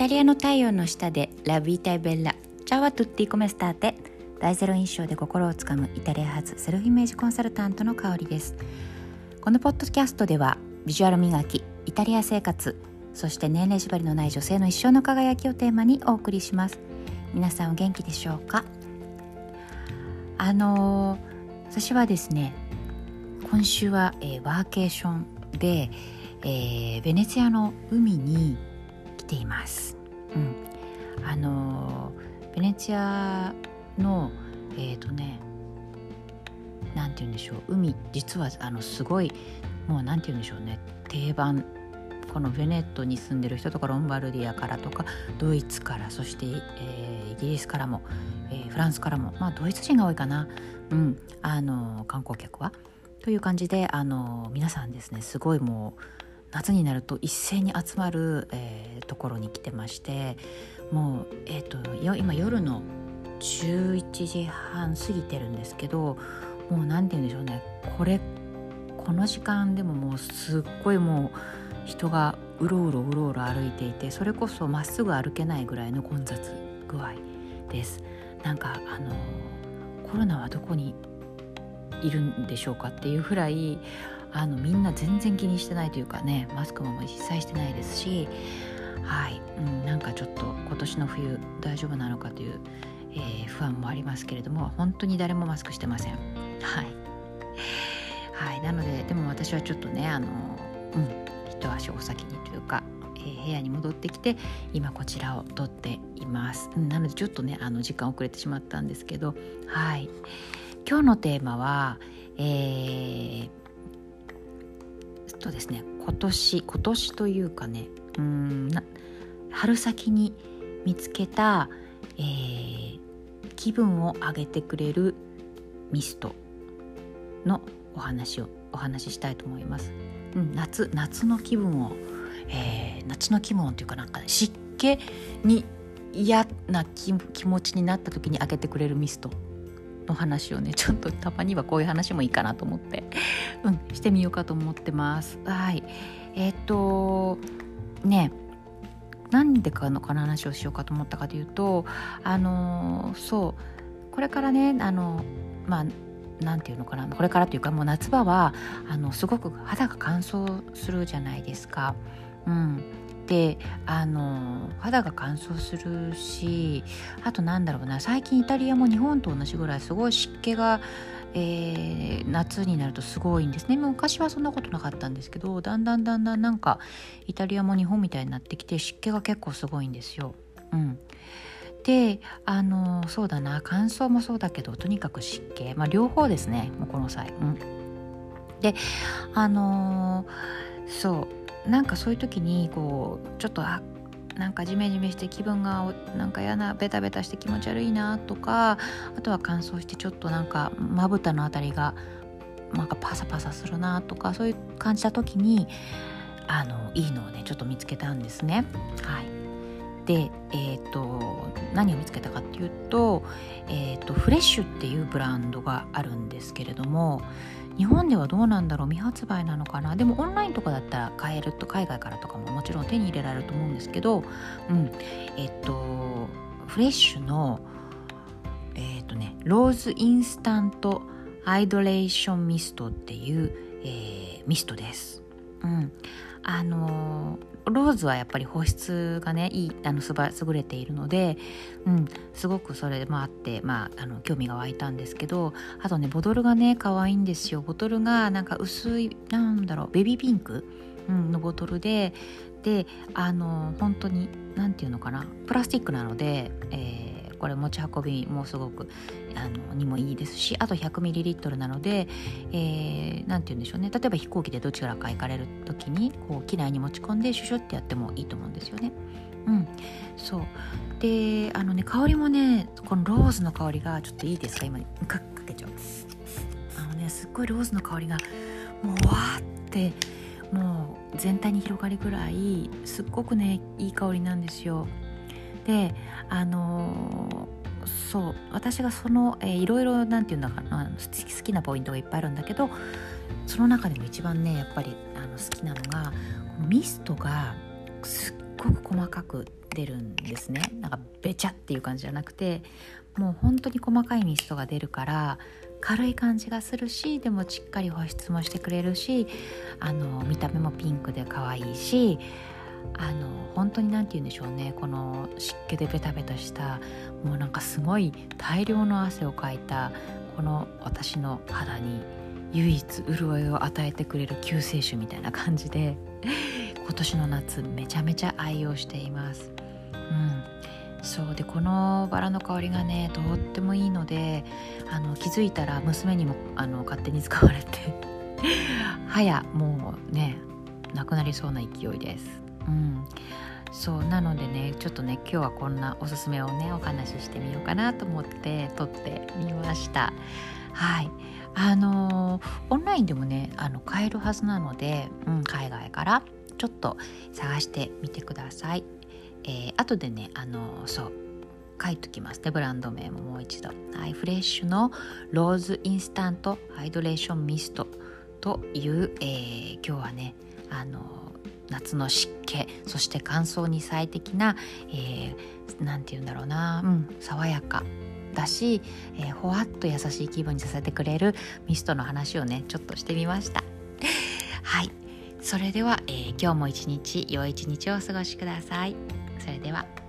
タリアの太陽の下でラビータイベッラチャワトゥッティコメスターテ。大ゼロ印象で心をつかむイタリア発セルフイメージコンサルタントの香りです。このポッドキャストではビジュアル磨きイタリア生活そして年齢縛りのない女性の一生の輝きをテーマにお送りします。皆さんお元気でしょうか？あのー、私はですね今週は、えー、ワーケーションで、えー、ベネツィアの海にています、うん、あのベネチアのえっ、ー、とねなんて言うんでしょう海実はあのすごいもうなんて言うんでしょうね定番。このベネットに住んでる人とかロンバルディアからとかドイツからそして、えー、イギリスからも、えー、フランスからもまあドイツ人が多いかな、うん、あの観光客は。という感じであの皆さんですねすごいもう夏になると一斉に集まる、えー、ところに来てましてもう、えーと、今夜の11時半過ぎてるんですけどもう何て言うんでしょうね。これこの時間でももうすっごいもう人がうろうろうろうろ歩いていてそれこそまっすぐ歩けないぐらいの混雑具合です。なんかあのコロナはどこにいるんでしょうかっていうぐらいあのみんな全然気にしてないというかねマスクも一切してないですしはい、うん、なんかちょっと今年の冬大丈夫なのかという、えー、不安もありますけれども本当に誰もマスクしてません。はい、はい、なのででも私はちょっとねあの、うん、一足お先にというか、えー、部屋に戻ってきて今こちらを撮っています、うん、なのでちょっとねあの時間遅れてしまったんですけどはい。今日のテーマはえー、とですね今年今年というかねうん春先に見つけた、えー、気分を上げてくれるミストのお話をお話ししたいと思います。うん、夏夏の気分を、えー、夏の気分というかなんか、湿気に嫌な気持ちになった時に開けてくれるミストの話をねちょっとたまにはこういう話もいいかなと思って、うん、してみようかと思ってます。はい。えっ、とねなんでかのこの話をしようかと思ったかというとあのそう。これからねあのまあなんていうのかな。これからというかもう夏場はあのすごく肌が乾燥するじゃないですか。うん、であの肌が乾燥するしあとなんだろうな最近イタリアも日本と同じぐらいすごい湿気が、えー、夏になるとすごいんですね。昔はそんなことなかったんですけどだんだんだんだんなんかイタリアも日本みたいになってきて湿気が結構すごいんですよ。うん、であのそうだな乾燥もそうだけどとにかく湿気、まあ、両方ですねもうこの際。うん、であのそう。なんかそういう時にこうちょっとあなんかジメジメして気分がなんか嫌なベタベタして気持ち悪いなとかあとは乾燥してちょっとなんかまぶたのあたりがなんかパサパサするなとかそういう感じた時にあのいいのをねちょっと見つけたんですね。はい、で、えーと、何を見つけたかっていうと,、えーとフレッシュっていうブランドがあるんですけれども日本ではどうなんだろう未発売なのかな？でもオンラインとかだったら買えると海外からとかももちろん手に入れられると思うんですけど、うん、えっとフレッシュのえっとねローズインスタントハイドレーションミストっていう、えー、ミストです。うん、あのローズはやっぱり保湿がねいいあのすば優れているので、うん、すごくそれもあって、まあ、あの興味が湧いたんですけどあとねボトルがね可愛いんですよ。ボトルがなんか薄いなんだろうベビーピンク、うん、のボトルでであの本当に何て言うのかなプラスチックなので、えーこれ持ち運びもすごくあのにもいいですしあと 100ml なので何、えー、て言うんでしょうね。例えば飛行機でどちらか行かれる時にこう機内に持ち込んでシュシュってやってもいいと思うんですよね。うん、そう。であのね香りもねこのローズの香りがちょっといいですか？今かかけちゃう。あのねすっごいローズの香りがもうわーってもう全体に広がりぐらいすっごくねいい香りなんですよ。であのー、そう私がその、えー、いろいろなんていうんだかな好きなポイントがいっぱいあるんだけどその中でも一番ねやっぱりあの好きなのがこのミストがすっごく細かく出るんですね。なんかべちゃっていう感じじゃなくてもう本当に細かいミストが出るから軽い感じがするしでもしっかり保湿もしてくれるしあの見た目もピンクで可愛いしあの本当に何て言うんでしょうねこの湿気でベタベタしたもうなんかすごい大量の汗をかいたこの私の肌に唯一潤いを与えてくれる救世主みたいな感じで 今年の夏めちゃめちゃ愛用しています。うんそうでこのバラの香りがねとってもいいのであの気づいたら娘にもあの勝手に使われて 早もうねなくなりそうな勢いです。うん、そうなのでねちょっとね今日はこんなおすすめをねお話ししてみようかなと思って撮ってみました。はい。あのー、オンラインでもねあの買えるはずなので、うん、海外からちょっと探してみてください、えー、後でねあのー、そう書いときますね。ブランド名ももう一度。はい、フレッシュのローズインスタントハイドレーションミストという、えー、今日はねあの夏の湿気そして乾燥に最適な何、えー、て言うんだろうな、うん、爽やかだし、えー、ほわっと優しい気分にさせてくれるミストの話をねちょっとしてみました。はい。それでは、えー、今日も一日良い一日をお過ごしください。それでは。